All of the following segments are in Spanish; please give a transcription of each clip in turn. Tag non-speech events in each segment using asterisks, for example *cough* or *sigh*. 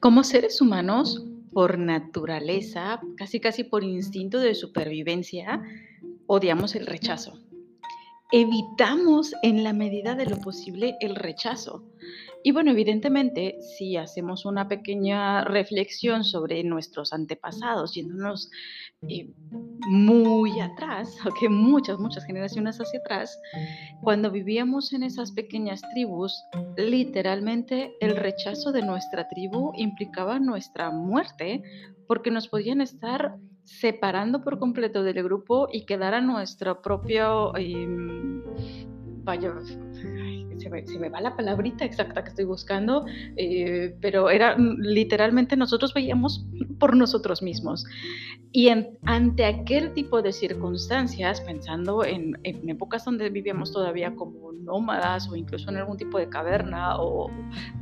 Como seres humanos, por naturaleza, casi casi por instinto de supervivencia, odiamos el rechazo. Evitamos en la medida de lo posible el rechazo. Y bueno, evidentemente, si hacemos una pequeña reflexión sobre nuestros antepasados, yéndonos eh, muy atrás, *laughs* que muchas, muchas generaciones hacia atrás, cuando vivíamos en esas pequeñas tribus, literalmente el rechazo de nuestra tribu implicaba nuestra muerte, porque nos podían estar separando por completo del grupo y quedar a nuestro propio, em, vaya, se me, va la palabrita exacta que estoy buscando, eh, pero era literalmente nosotros veíamos por nosotros mismos. Y ante aquel tipo de circunstancias, pensando en, épocas donde vivíamos todavía como nómadas o incluso en algún tipo de caverna o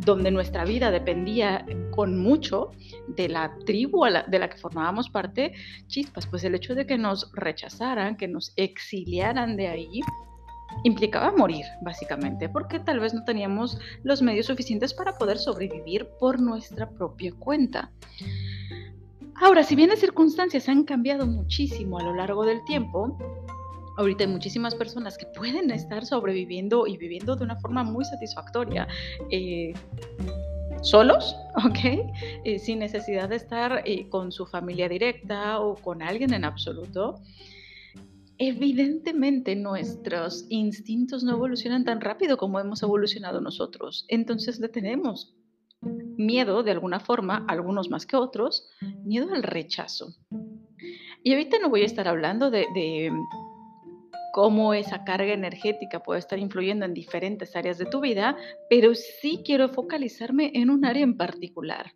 donde nuestra vida dependía con mucho de la tribu de la que formábamos parte, chispas, pues el hecho de que nos rechazaran, que nos exiliaran de ahí, implicaba morir, básicamente, porque tal vez no teníamos los medios suficientes para poder sobrevivir por nuestra propia cuenta. Ahora, si bien las circunstancias han cambiado muchísimo a lo largo del tiempo, ahorita hay muchísimas personas que pueden estar sobreviviendo y viviendo de una forma muy satisfactoria. Eh, solos, *laughs* ¿ok? Eh, sin necesidad de estar eh, con su familia directa o con alguien en absoluto. Evidentemente nuestros instintos no evolucionan tan rápido como hemos evolucionado nosotros, entonces le tenemos miedo de alguna forma, algunos más que otros, miedo al rechazo. Y ahorita no voy a estar hablando de, de cómo esa carga energética puede estar influyendo en diferentes áreas de tu vida, pero sí quiero focalizarme en un área en particular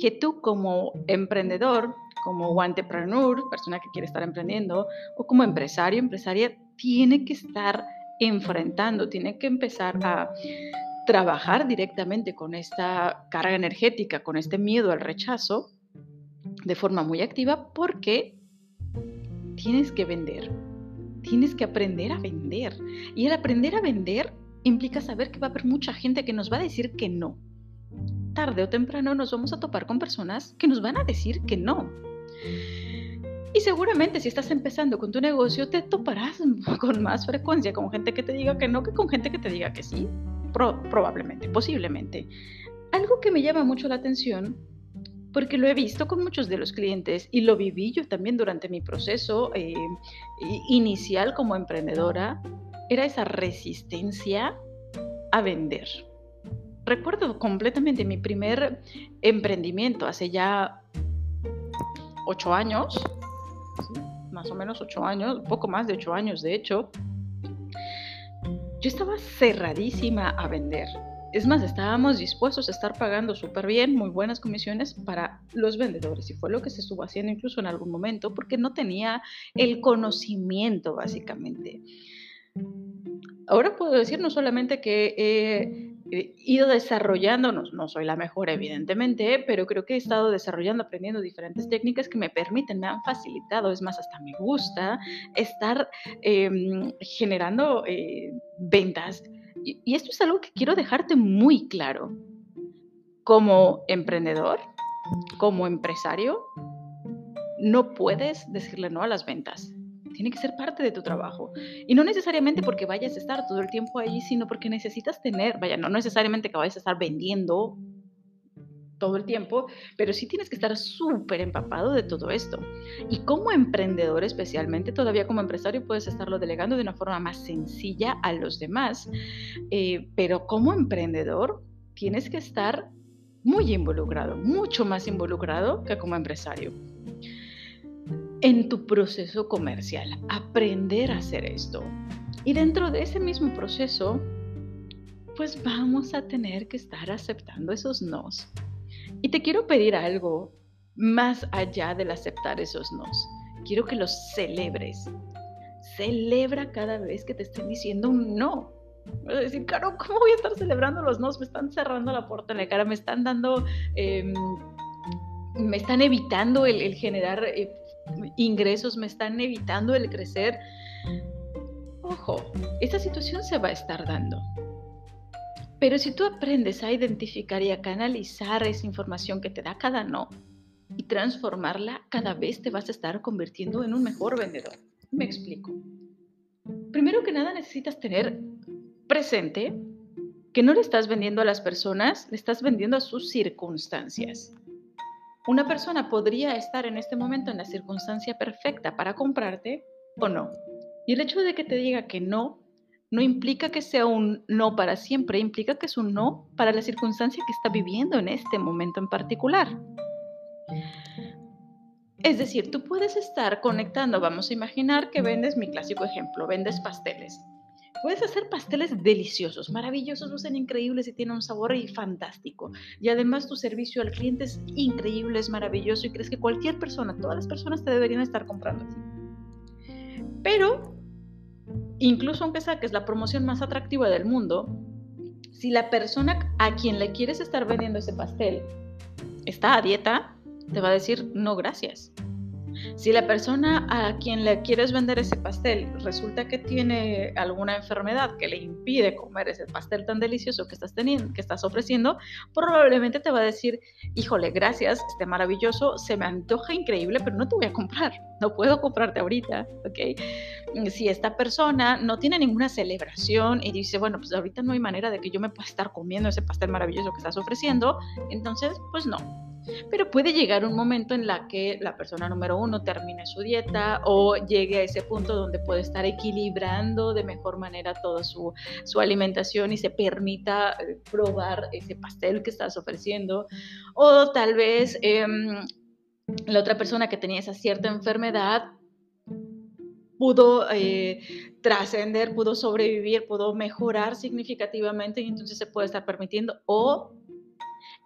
que tú como emprendedor, como entrepreneur, persona que quiere estar emprendiendo, o como empresario, empresaria, tiene que estar enfrentando, tiene que empezar a trabajar directamente con esta carga energética, con este miedo al rechazo, de forma muy activa, porque tienes que vender, tienes que aprender a vender. Y el aprender a vender implica saber que va a haber mucha gente que nos va a decir que no tarde o temprano nos vamos a topar con personas que nos van a decir que no. Y seguramente si estás empezando con tu negocio te toparás *laughs* con más frecuencia con gente que te diga que no que con gente que te diga que sí. probablemente, posiblemente. Algo que me llama mucho la atención, porque lo he visto con muchos de los clientes y lo viví yo también durante mi proceso eh, inicial como emprendedora, era esa resistencia a vender recuerdo completamente mi primer emprendimiento hace ya ocho años, más o menos ocho años, poco más de ocho años de hecho. Yo estaba cerradísima a vender. Es más, estábamos dispuestos a estar pagando súper bien, muy buenas comisiones para los vendedores. Y fue lo que se estuvo haciendo incluso en algún momento, porque no tenía el conocimiento, básicamente. Ahora puedo decir no solamente que he ido desarrollando, no, soy la mejor evidentemente, pero creo que he estado desarrollando, aprendiendo diferentes técnicas que me permiten, me han facilitado, es más, hasta me gusta estar em, generando eh, ventas. y esto es algo que quiero dejarte muy claro. Como emprendedor, como empresario, no puedes decirle no a las ventas tiene que ser parte de tu trabajo. Y no necesariamente porque vayas a estar todo el tiempo ahí, sino porque necesitas tener, vaya, no necesariamente que vayas a estar vendiendo todo el tiempo, pero sí tienes que estar súper empapado de todo esto. Y como emprendedor especialmente, todavía como empresario puedes estarlo delegando de una forma más sencilla a los demás, eh, pero como emprendedor tienes que estar muy involucrado, mucho más involucrado que como empresario en tu proceso comercial, aprender a hacer esto. Y dentro de ese mismo proceso, pues vamos a tener que estar aceptando esos nos. Y te quiero pedir algo más allá del aceptar esos nos. Quiero que los celebres. Celebra cada vez que te estén diciendo un no. Voy a decir, Caro, ¿cómo voy a estar celebrando los nos? Me están cerrando la puerta en la cara, me están dando, em, me están evitando el, generar eh, ingresos me están evitando el crecer. Ojo, esta situación se va a estar dando. Pero si tú aprendes a identificar y a canalizar esa información que te da cada no y transformarla, cada vez te vas a estar convirtiendo en un mejor vendedor. Me explico. Primero que nada necesitas tener presente que no le estás vendiendo a las personas, le estás vendiendo a sus circunstancias. Una persona podría estar en este momento en la circunstancia perfecta para comprarte o no. Y el hecho de que te diga que no no implica que sea un no para siempre, implica que es un no para la circunstancia que está viviendo en este momento en particular. Es decir, tú puedes estar conectando, vamos a imaginar que vendes mi clásico ejemplo, vendes pasteles. Puedes hacer pasteles deliciosos, maravillosos, lucen increíbles y tienen un sabor fantástico. Y además tu servicio al cliente es increíble, es maravilloso y crees que cualquier persona, todas las personas te deberían estar comprando así. Pero incluso aunque saques la promoción más atractiva del mundo, si la persona a quien le quieres estar vendiendo ese pastel está a dieta, te va a decir no gracias. Si la persona a quien le quieres vender ese pastel resulta que tiene alguna enfermedad que le impide comer ese pastel tan delicioso que estás teniendo, que estás ofreciendo, probablemente te va a decir, híjole, gracias, esté maravilloso, se me antoja increíble, pero no te voy a comprar, no puedo comprarte ahorita, ¿ok? Si esta persona no tiene ninguna celebración y dice, bueno, pues ahorita no hay manera de que yo me pueda estar comiendo ese pastel maravilloso que estás ofreciendo, entonces, pues no, pero puede llegar un momento en la que la persona número uno termine su dieta o llegue a ese punto donde puede estar equilibrando de mejor manera toda su, alimentación y se permita eh, probar ese pastel que estás ofreciendo. O tal vez em, la otra persona que tenía esa cierta enfermedad pudo eh, trascender, pudo sobrevivir, pudo mejorar significativamente y entonces se puede estar permitiendo o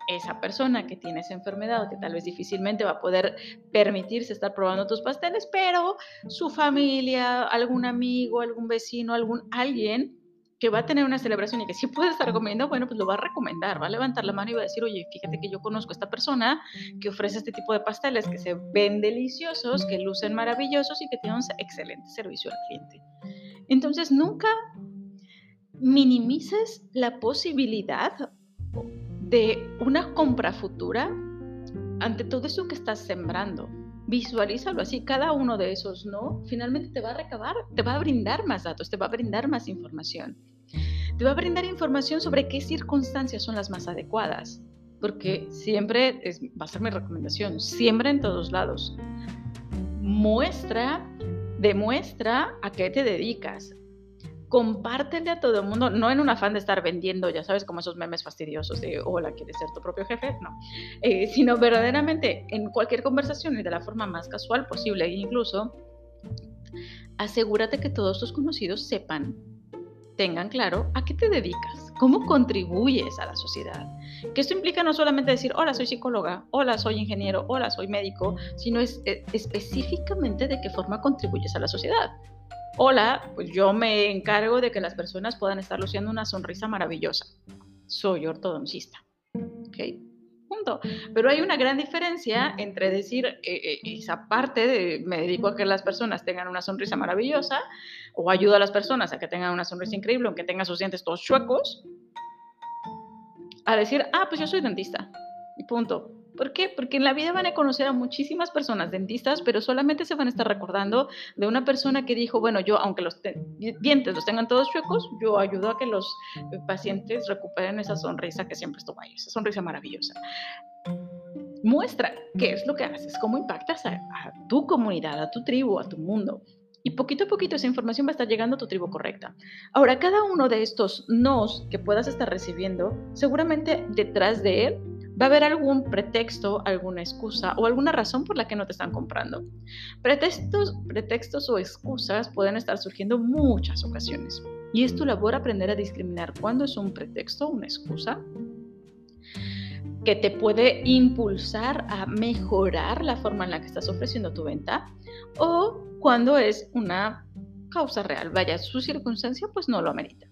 esa persona que tiene esa enfermedad o que tal vez difícilmente va a poder permitirse estar probando tus pasteles, pero su familia, algún amigo, algún vecino, algún alguien que va a tener una celebración y que sí puede estar comiendo, bueno, pues lo va a recomendar, va a levantar la mano y va a decir, oye, fíjate que yo conozco a esta persona que ofrece este tipo de pasteles que se ven deliciosos, que lucen maravillosos y que tienen un excelente servicio al cliente. Entonces, nunca minimices la posibilidad de una compra futura ante todo eso que estás sembrando. Visualízalo así, cada uno de esos no, finalmente te va a recabar, te va a brindar más datos, te va a brindar más información. Te va a brindar información sobre qué circunstancias son las más adecuadas, porque siempre es, va a ser mi recomendación, siempre en todos lados. Muestra, demuestra a qué te dedicas, compártele a todo el mundo, no en un afán de estar vendiendo, ya sabes, como esos memes fastidiosos de hola, ¿quieres ser tu propio jefe? No, eh, sino verdaderamente en cualquier conversación y de la forma más casual posible, e incluso asegúrate que todos tus conocidos sepan, tengan claro a qué te dedicas, cómo contribuyes a la sociedad. Que esto implica no solamente decir, hola, soy psicóloga, hola, soy ingeniero, hola, soy médico, sino es, eh, específicamente de qué forma contribuyes a la sociedad. Hola, pues yo me encargo de que las personas puedan estar luciendo una sonrisa maravillosa. Soy ortodoncista. ¿Ok? Punto. Pero hay una gran diferencia entre decir eh, eh, esa parte de me dedico a que las personas tengan una sonrisa maravillosa o ayudo a las personas a que tengan una sonrisa increíble aunque tengan sus dientes todos chuecos, a decir, ah, pues yo soy dentista. Y punto. ¿Por qué? Porque en la vida van a conocer a muchísimas personas dentistas, pero solamente se van a estar recordando de una persona que dijo, bueno, yo, aunque los dientes los tengan todos chuecos, yo ayudo a que los eh, pacientes recuperen esa sonrisa que siempre estuvo ahí, esa sonrisa maravillosa. Muestra qué es lo que haces, cómo impactas a, a tu comunidad, a tu tribu, a tu mundo. Y poquito a poquito esa información va a estar llegando a tu tribu correcta. Ahora, cada uno de estos nos que puedas estar recibiendo, seguramente detrás de él va a haber algún pretexto, alguna excusa o alguna razón por la que no te están comprando. Pretextos, pretextos o excusas pueden estar surgiendo muchas ocasiones. Y es tu labor aprender a discriminar cuándo es un pretexto, una excusa, que te puede impulsar a mejorar la forma en la que estás ofreciendo tu venta o cuando es una causa real. Vaya, su circunstancia pues no lo amerita.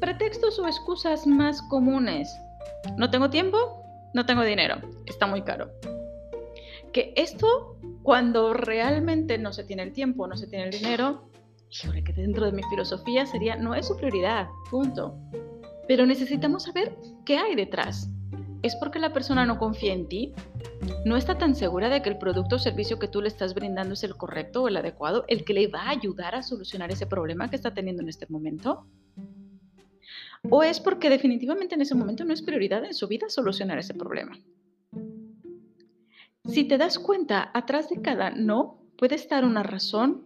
Pretextos o excusas más comunes no tengo tiempo, no tengo dinero, está muy caro. Que esto, cuando realmente no se tiene el tiempo, no se tiene el dinero, híjole, que dentro de mi filosofía sería, no es su prioridad, punto. Pero necesitamos saber qué hay detrás. ¿Es porque la persona no confía en ti? ¿No está tan segura de que el producto o servicio que tú le estás brindando es el correcto o el adecuado, el que le va a ayudar a solucionar ese problema que está teniendo en este momento? ¿O es porque definitivamente en ese momento no es prioridad en su vida solucionar ese problema? Si te das cuenta, atrás de cada no puede estar una razón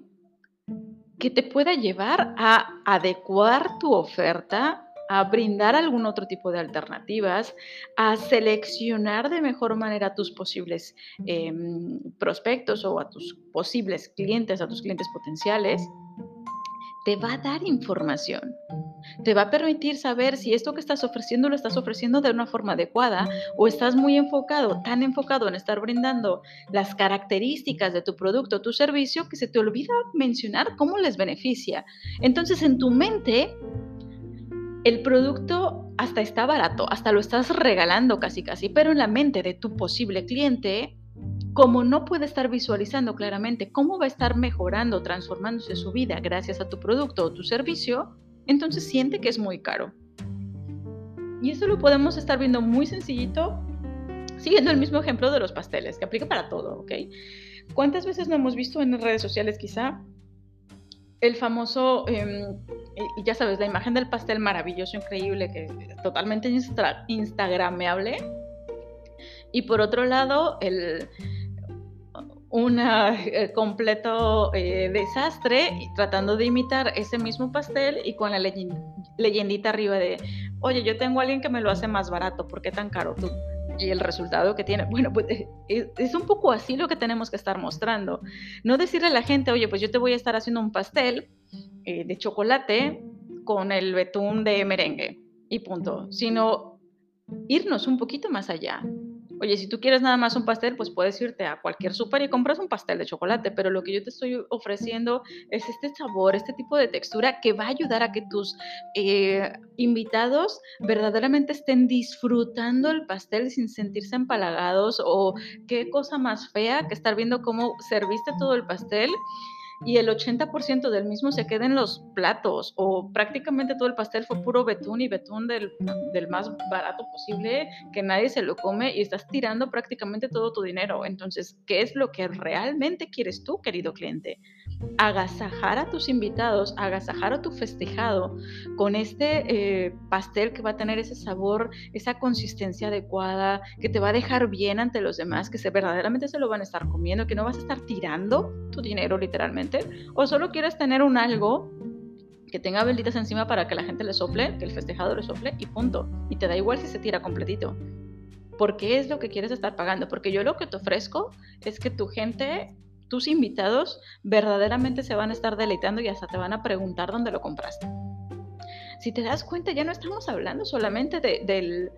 que te pueda llevar a adecuar tu oferta a brindar algún otro tipo de alternativas, a seleccionar de mejor manera a tus posibles em, prospectos o a tus posibles clientes, a tus clientes potenciales, te va a dar información. Te va a permitir saber si esto que estás ofreciendo lo estás ofreciendo de una forma adecuada o estás muy enfocado, tan enfocado en estar brindando las características de tu producto o tu servicio que se te olvida mencionar cómo les beneficia. Entonces en tu mente el producto hasta está barato, hasta lo estás regalando casi casi, pero en la mente de tu posible cliente, como no puede estar visualizando claramente cómo va a estar mejorando, transformándose su vida gracias a tu producto o tu servicio, entonces siente que es muy caro. Y eso lo podemos estar viendo muy sencillito, siguiendo el mismo ejemplo de los pasteles, que aplica para todo, ¿ok? ¿Cuántas veces no hemos visto en redes sociales quizá el famoso, em, y ya sabes, la imagen del pastel maravilloso, increíble, que es totalmente instagrameable. Y por otro lado, el un eh, completo eh, desastre tratando de imitar ese mismo pastel y con la leyendita arriba de, oye, yo tengo a alguien que me lo hace más barato, ¿por qué tan caro tú? y el resultado que tiene. Bueno, pues eh, es, un poco así lo que tenemos que estar mostrando. No decirle a la gente, oye, pues yo te voy a estar haciendo un pastel de chocolate con el betún de merengue y punto, sino irnos un poquito más allá. Oye, si tú quieres nada más un pastel, pues puedes irte a cualquier súper y compras un pastel de chocolate, pero lo que yo te estoy ofreciendo es este sabor, este tipo de textura que va a ayudar a que tus eh, invitados verdaderamente estén disfrutando el pastel sin sentirse empalagados o qué cosa más fea que estar viendo cómo serviste todo el pastel y el 80% del mismo se queda en los platos o prácticamente todo el pastel fue puro betún y betún del, del, más barato posible que nadie se lo come y estás tirando prácticamente todo tu dinero. Entonces, ¿qué es lo que realmente quieres tú, querido cliente? agasajar a tus invitados, agasajar a tu festejado con este eh, pastel que va a tener ese sabor, esa consistencia adecuada, que te va a dejar bien ante los demás, que se, verdaderamente se lo van a estar comiendo, que no vas a estar tirando tu dinero literalmente, o solo quieres tener un algo que tenga velitas encima para que la gente le sople, que el festejado le sople y punto. Y te da igual si se tira completito. Porque es lo que quieres estar pagando. Porque yo lo que te ofrezco es que tu gente tus invitados verdaderamente se van a estar deleitando y hasta te van a preguntar dónde lo compraste. Si te das cuenta, ya no estamos hablando solamente del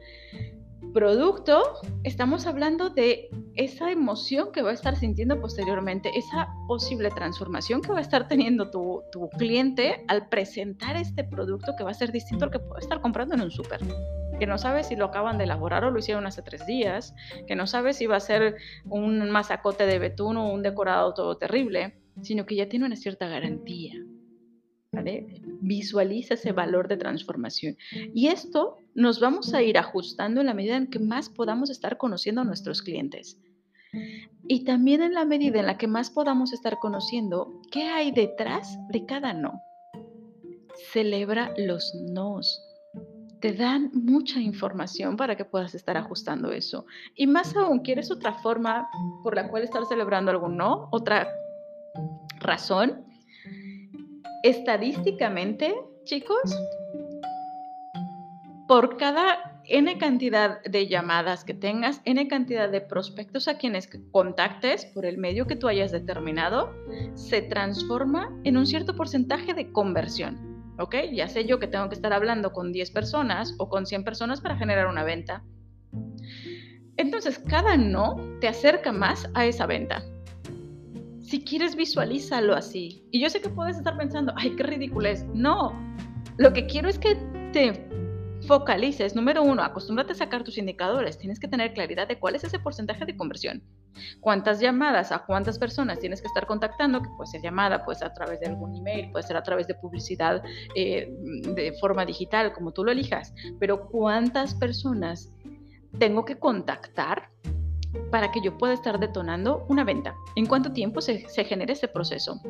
producto, estamos hablando de esa emoción que va a estar sintiendo posteriormente, esa posible transformación que va a estar teniendo tu, cliente al presentar este producto que va a ser distinto al que puede estar comprando en un súper que no sabe si lo acaban de elaborar o lo hicieron hace tres días, que no sabe si va a ser un masacote de betún o un decorado todo terrible, sino que ya tiene una cierta garantía. Visualiza ese valor de transformación. Y esto nos vamos a ir ajustando en la medida en que más podamos estar conociendo a nuestros clientes. Y también en la medida en la que más podamos estar conociendo qué hay detrás de cada no. Celebra los nos te dan mucha información para que puedas estar ajustando eso. Y más aún, ¿quieres otra forma por la cual estar celebrando algo no? ¿Otra razón? Estadísticamente, chicos, cada N cantidad de llamadas que tengas, N cantidad de prospectos a quienes contactes por el medio que tú hayas determinado, se transforma en un cierto porcentaje de conversión. ¿ok? Ya sé yo que tengo que estar hablando con 10 personas o con 100 personas para generar una venta. Entonces, cada no te acerca más a esa venta. Si quieres, visualízalo así. Y yo sé que puedes estar pensando, ay, qué ridículo es. No, lo que quiero es que te focalices. Número uno, acostúmbrate a sacar tus indicadores. Tienes que tener claridad de cuál es ese porcentaje de conversión. cuántas llamadas, a cuántas personas tienes que estar contactando, que puede ser llamada, puede ser a través de algún email, puede ser a través de publicidad eh, de forma digital, como tú lo elijas, pero cuántas personas tengo que contactar para que yo pueda estar detonando una venta. ¿En cuánto tiempo se, se genera ese proceso?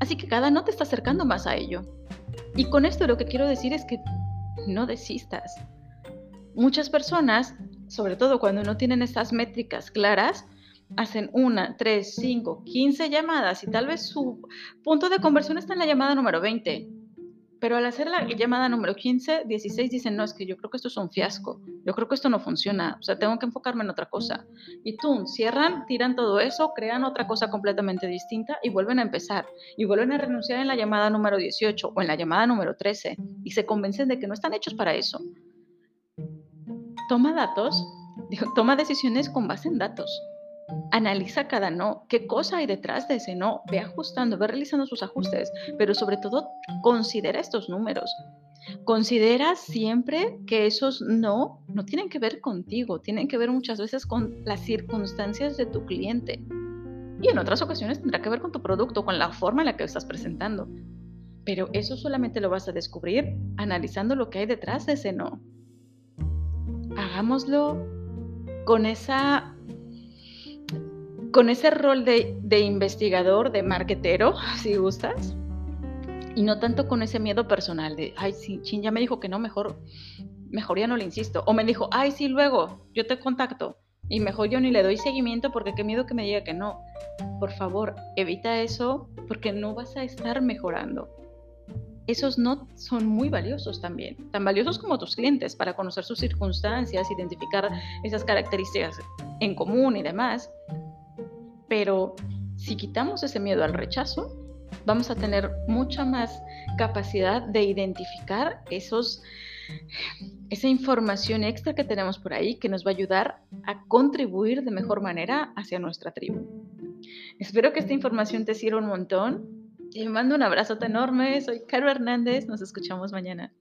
Así que cada no te está acercando más a ello. Y con esto lo que quiero decir es que no desistas. Muchas personas, sobre todo cuando no tienen estas métricas claras, hacen una, tres, cinco, quince llamadas y tal vez su punto de conversión está en la llamada número 20 pero al hacer la llamada número 15, 16 dicen, no, es que yo creo que esto es un fiasco, yo creo que esto no funciona, o sea, tengo que enfocarme en otra cosa. Y tú, cierran, tiran todo eso, crean otra cosa completamente distinta y vuelven a empezar. Y vuelven a renunciar en la llamada número 18 o en la llamada número 13 y se convencen de que no están hechos para eso. Toma datos, toma decisiones con base en datos. Analiza cada no, qué cosa hay detrás de ese no, ve ajustando, ve realizando sus ajustes, pero sobre todo considera estos números. Considera siempre que esos no no tienen que ver contigo, tienen que ver muchas veces con las circunstancias de tu cliente. Y en otras ocasiones tendrá que ver con tu producto, con la forma en la que estás presentando. Pero eso solamente lo vas a descubrir analizando lo que hay detrás de ese no. Hagámoslo con esa con ese rol de, investigador, de marquetero, *laughs* si gustas, y no tanto con ese miedo personal de, ay, sí, Chin ya me dijo que no, mejor, mejor ya no le insisto. O me dijo, ay, sí, luego, yo te contacto. Y mejor yo ni le doy seguimiento porque qué miedo que me diga que no. Por favor, evita eso porque no vas a estar mejorando. Esos no son muy valiosos también, tan valiosos como tus clientes para conocer sus circunstancias, identificar esas características en común y demás. Pero si quitamos ese miedo al rechazo, vamos a tener mucha más capacidad de identificar esos, esa información extra que tenemos por ahí que nos va a ayudar a contribuir de mejor manera hacia nuestra tribu. Espero que esta información te sirva un montón. Te mando un abrazo enorme. Soy Caro Hernández. Nos escuchamos mañana.